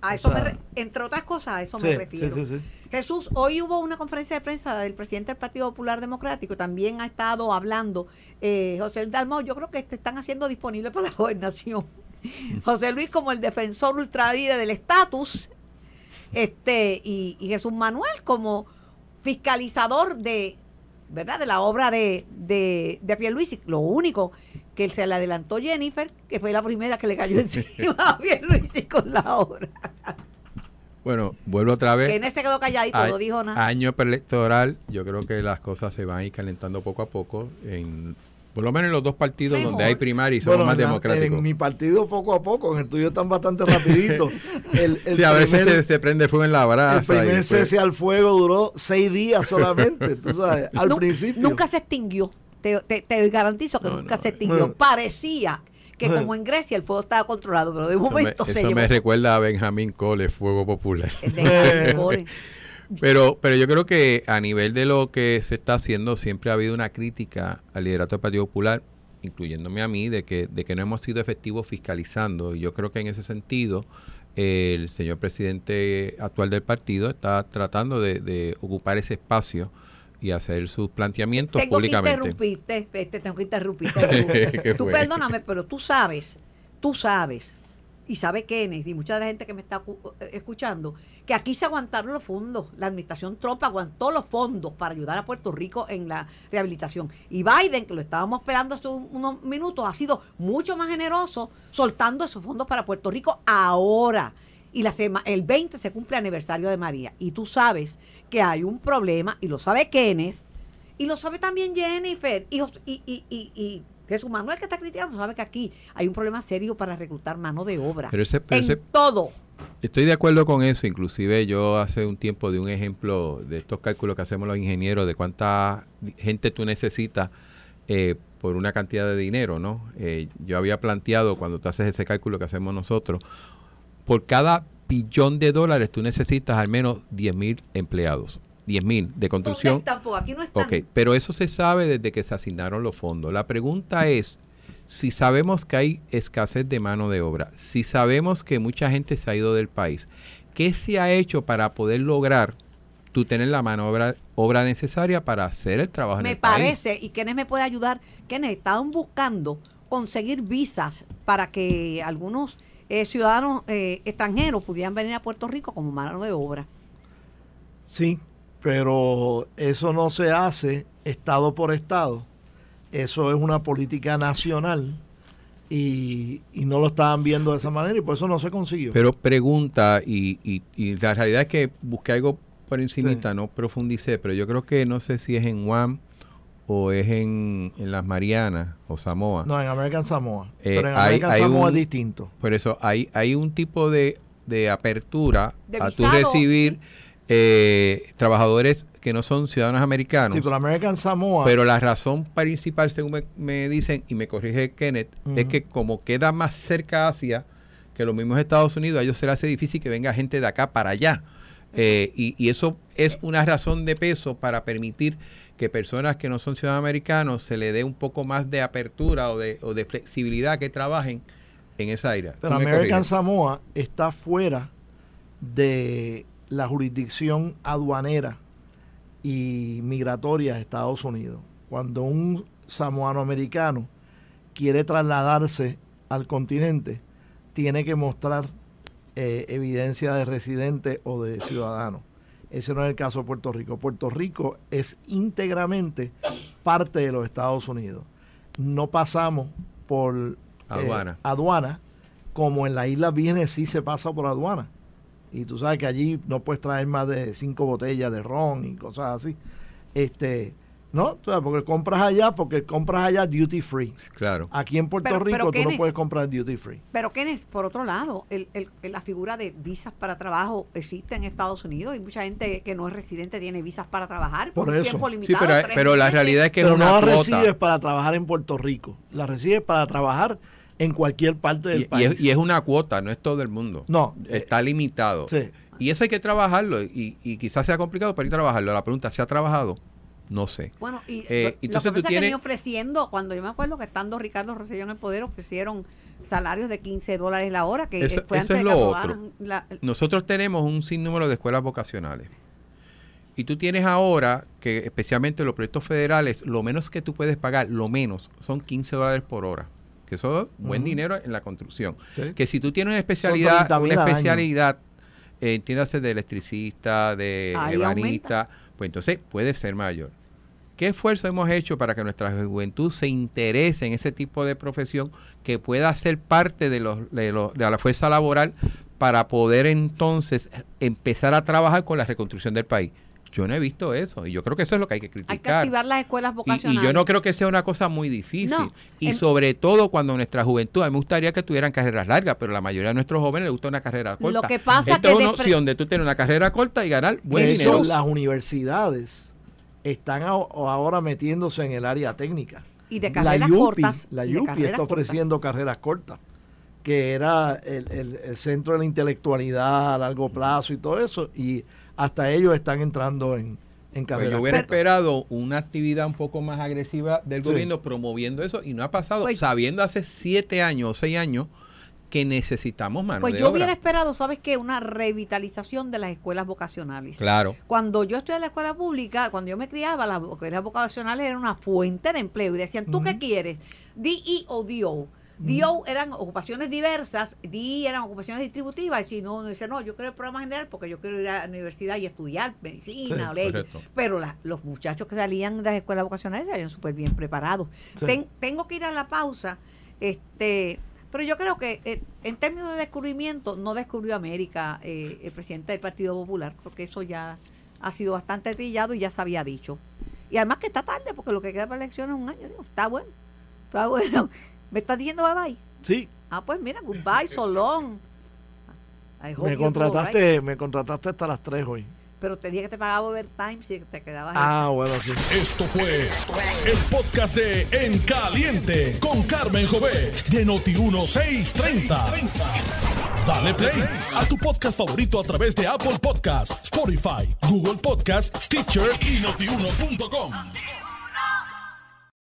A O eso me re- entre otras cosas, a eso sí, me refiero. sí, sí. Jesús, hoy hubo una conferencia de prensa del presidente del Partido Popular Democrático, también ha estado hablando eh, José Luis Dalmau, yo creo que te están haciendo disponible para la gobernación. José Luis como el defensor ultravide del estatus, este, y, y Jesús Manuel como fiscalizador de, ¿verdad? de la obra de, de, de Pierluisi. Lo único que se le adelantó Jennifer, que fue la primera que le cayó encima a Pierluisi con la obra. Bueno, vuelvo otra vez. Kenneth se quedó calladito, A- no dijo nada. Año preelectoral, yo creo que las cosas se van a ir calentando poco a poco, en, por lo menos en los dos partidos Mejor. donde hay primaria y son Bueno, más ya democráticos. En mi partido poco a poco, en el tuyo están bastante rapidito. El, el Sí, a veces primer- se, se prende fuego en la brasa. el primer cese al fuego duró seis días solamente, tú sabes, al principio. Nunca se extinguió. Te, te- te garantizo que No, nunca no, se extinguió. Parecía que como en Grecia el fuego estaba controlado, pero de eso me, momento se eso llevó. me recuerda a Benjamín Cole, Fuego Popular. Pero, pero yo creo que a nivel de lo que se está haciendo, siempre ha habido una crítica al liderato del Partido Popular, incluyéndome a mí, de que, de que no hemos sido efectivos fiscalizando. Y yo creo que en ese sentido, el señor presidente actual del partido está tratando de, de ocupar ese espacio y hacer sus planteamientos Tengo que públicamente. interrumpirte, este, tengo que interrumpirte. ¿Qué tú fue? perdóname, pero tú sabes, tú sabes, y sabe Kenneth y mucha de la gente que me está eh, escuchando, que aquí se aguantaron los fondos. La administración Trump aguantó los fondos para ayudar a Puerto Rico en la rehabilitación. Y Biden, que lo estábamos esperando hace un- unos minutos, ha sido mucho más generoso soltando esos fondos para Puerto Rico ahora. Y la sema- el 20 se cumple aniversario de María. Y tú sabes que hay un problema, y lo sabe Kenneth, y lo sabe también Jennifer. Y, y, y, y, Jesús Manuel que está criticando sabe que aquí hay un problema serio para reclutar mano de obra. Pero ese- pero en ese- todo. Estoy de acuerdo con eso, inclusive yo hace un tiempo di un ejemplo de estos cálculos que hacemos los ingenieros de cuánta gente tú necesitas eh, por una cantidad de dinero, ¿no? Eh, yo había planteado cuando tú haces ese cálculo que hacemos nosotros, por cada billón de dólares tú necesitas al menos 10 mil empleados, 10 mil de ¿Dónde construcción. Porque aquí no están. Ok, pero eso se sabe desde que se asignaron los fondos. La pregunta es, si sabemos que hay escasez de mano de obra, si sabemos que mucha gente se ha ido del país, ¿qué se ha hecho para poder lograr tú tener la mano de obra, necesaria para hacer el trabajo en me el país? parece, y Kenneth me puede ayudar, Kenneth, estaban buscando conseguir visas para que algunos eh, ciudadanos eh, extranjeros pudieran venir a Puerto Rico como mano de obra. Sí, pero eso no se hace estado por estado. Eso es una política nacional y, y no lo estaban viendo de esa manera y por eso no se consiguió. Pero pregunta, y, y, y la realidad es que busqué algo por encimita, Sí. no profundicé, pero yo creo que no sé si es en Guam o es en, en las Marianas o Samoa. no, en American Samoa. Eh, pero en hay- American hay Samoa un- es distinto. Por eso hay, hay un tipo de, de apertura De a tu recibir eh, trabajadores que no son ciudadanos americanos. Sí, pero American Samoa. Pero la razón principal, según me, me dicen, y me corrige Kenneth, es que como queda más cerca Asia que los mismos Estados Unidos, a ellos se les hace difícil que venga gente de acá para allá. Eh, y, y eso es una razón de peso para permitir que personas que no son ciudadanos americanos se le dé un poco más de apertura o de, o de flexibilidad que trabajen en esa área. Pero American corriges. Samoa está fuera de la jurisdicción aduanera y migratoria de Estados Unidos. Cuando un samoano americano quiere trasladarse al continente, tiene que mostrar eh, evidencia de residente o de ciudadano. Ese no es el caso de Puerto Rico. Puerto Rico es íntegramente parte de los Estados Unidos. No pasamos por eh, Aduana. aduana, como en la isla Vírgenes sí se pasa por aduana. Y tú sabes que allí no puedes traer más de cinco botellas de ron y cosas así. Este, no, porque compras allá, porque compras allá duty free. Claro. Aquí en Puerto Pero- Rico pero tú no puedes comprar duty free. Pero Kenneth, por otro lado, el, el- la figura de visas para trabajo existe en Estados Unidos y mucha gente que no es residente tiene visas para trabajar por, Por un eso. tiempo Sí, limitado. pero, tres pero la realidad es que Pero es no una la cuota. recibes para trabajar en Puerto Rico. La recibes para trabajar en cualquier parte del Y, y país. es, y es una cuota, no es todo el mundo. No. Está limitado. Sí. Y eso hay que trabajarlo. Y, y quizás sea complicado, pero hay que trabajarlo. La pregunta, ¿se ha trabajado? No sé. Bueno, y Eh, lo- entonces lo que tú que tienes- ni ofreciendo, cuando yo me acuerdo que estando Ricardo Rosselló en el poder, ofrecieron salarios de 15 dólares la hora, que Eso- fue eso antes es lo otro. la- Nosotros tenemos un sinnúmero de escuelas vocacionales. Y tú tienes ahora que, especialmente los proyectos federales, lo menos que tú puedes pagar, lo menos, son 15 dólares por hora. Que eso es buen dinero en la construcción. Sí. Que si tú tienes una especialidad, 30.000 una especialidad, eh, entiéndase de electricista, de ebanista, pues entonces puede ser mayor. ¿Qué esfuerzo hemos hecho para que nuestra juventud se interese en ese tipo de profesión que pueda ser parte de, los, de, los- de la fuerza laboral para poder entonces empezar a trabajar con la reconstrucción del país? Yo no he visto eso y yo creo que eso es lo que hay que hay que criticar. activar las escuelas vocacionales. Y, yo no creo que sea una cosa muy difícil. No, y en- sobre todo cuando nuestra juventud, a mí me gustaría que tuvieran carreras largas, pero la mayoría de nuestros jóvenes les gusta una carrera corta. Lo que pasa Esta que es una despre- opción de tú tener una carrera corta y ganar buen dinero. las universidades están a- ahora metiéndose en el área técnica. y de La carreras UPI, cortas. la UPI está cortas. ofreciendo carreras cortas, que era el, el- el centro de la intelectualidad a largo plazo y todo eso, y hasta ellos están entrando en, en Pues carreras yo hubiera esperado una actividad un poco más agresiva del Sí. gobierno promoviendo eso y no ha pasado, Pues- sabiendo hace siete años o seis años que necesitamos mano Pues de yo obra. hubiera esperado, ¿sabes qué? Una revitalización de las escuelas vocacionales. Claro. Cuando yo estudié en la escuela pública, cuando yo me criaba, las escuelas vocacionales eran una fuente de empleo. Y decían, ¿tú qué quieres? DE o DO. DO eran ocupaciones diversas, DE eran ocupaciones distributivas. Y si no, uno dice, no, yo quiero el programa general porque yo quiero ir a la universidad y estudiar medicina Sí, o leyes. correcto. Pero la- los muchachos que salían de las escuelas vocacionales salían súper bien preparados. Sí. Ten- tengo que ir a la pausa. Este, pero yo creo que eh, en términos de descubrimiento, no descubrió América eh, el presidente del Partido Popular, porque eso ya ha sido bastante trillado y ya se había dicho. Y además que está tarde, porque lo que queda para elecciones es un año. Digo, está bueno, está bueno. ¿Me estás diciendo bye bye? Sí, Ah, pues mira, goodbye, so long. I hope me contrataste, me contrataste hasta las 3 hoy. Pero te dije que te pagaba overtime si te quedabas Ah, bueno, sí. Esto fue el podcast de En Caliente con Carmen Jovet de Noti1630. Dale play a tu podcast favorito a través de Apple Podcasts, Spotify, Google Podcasts, Stitcher y notiuno.com.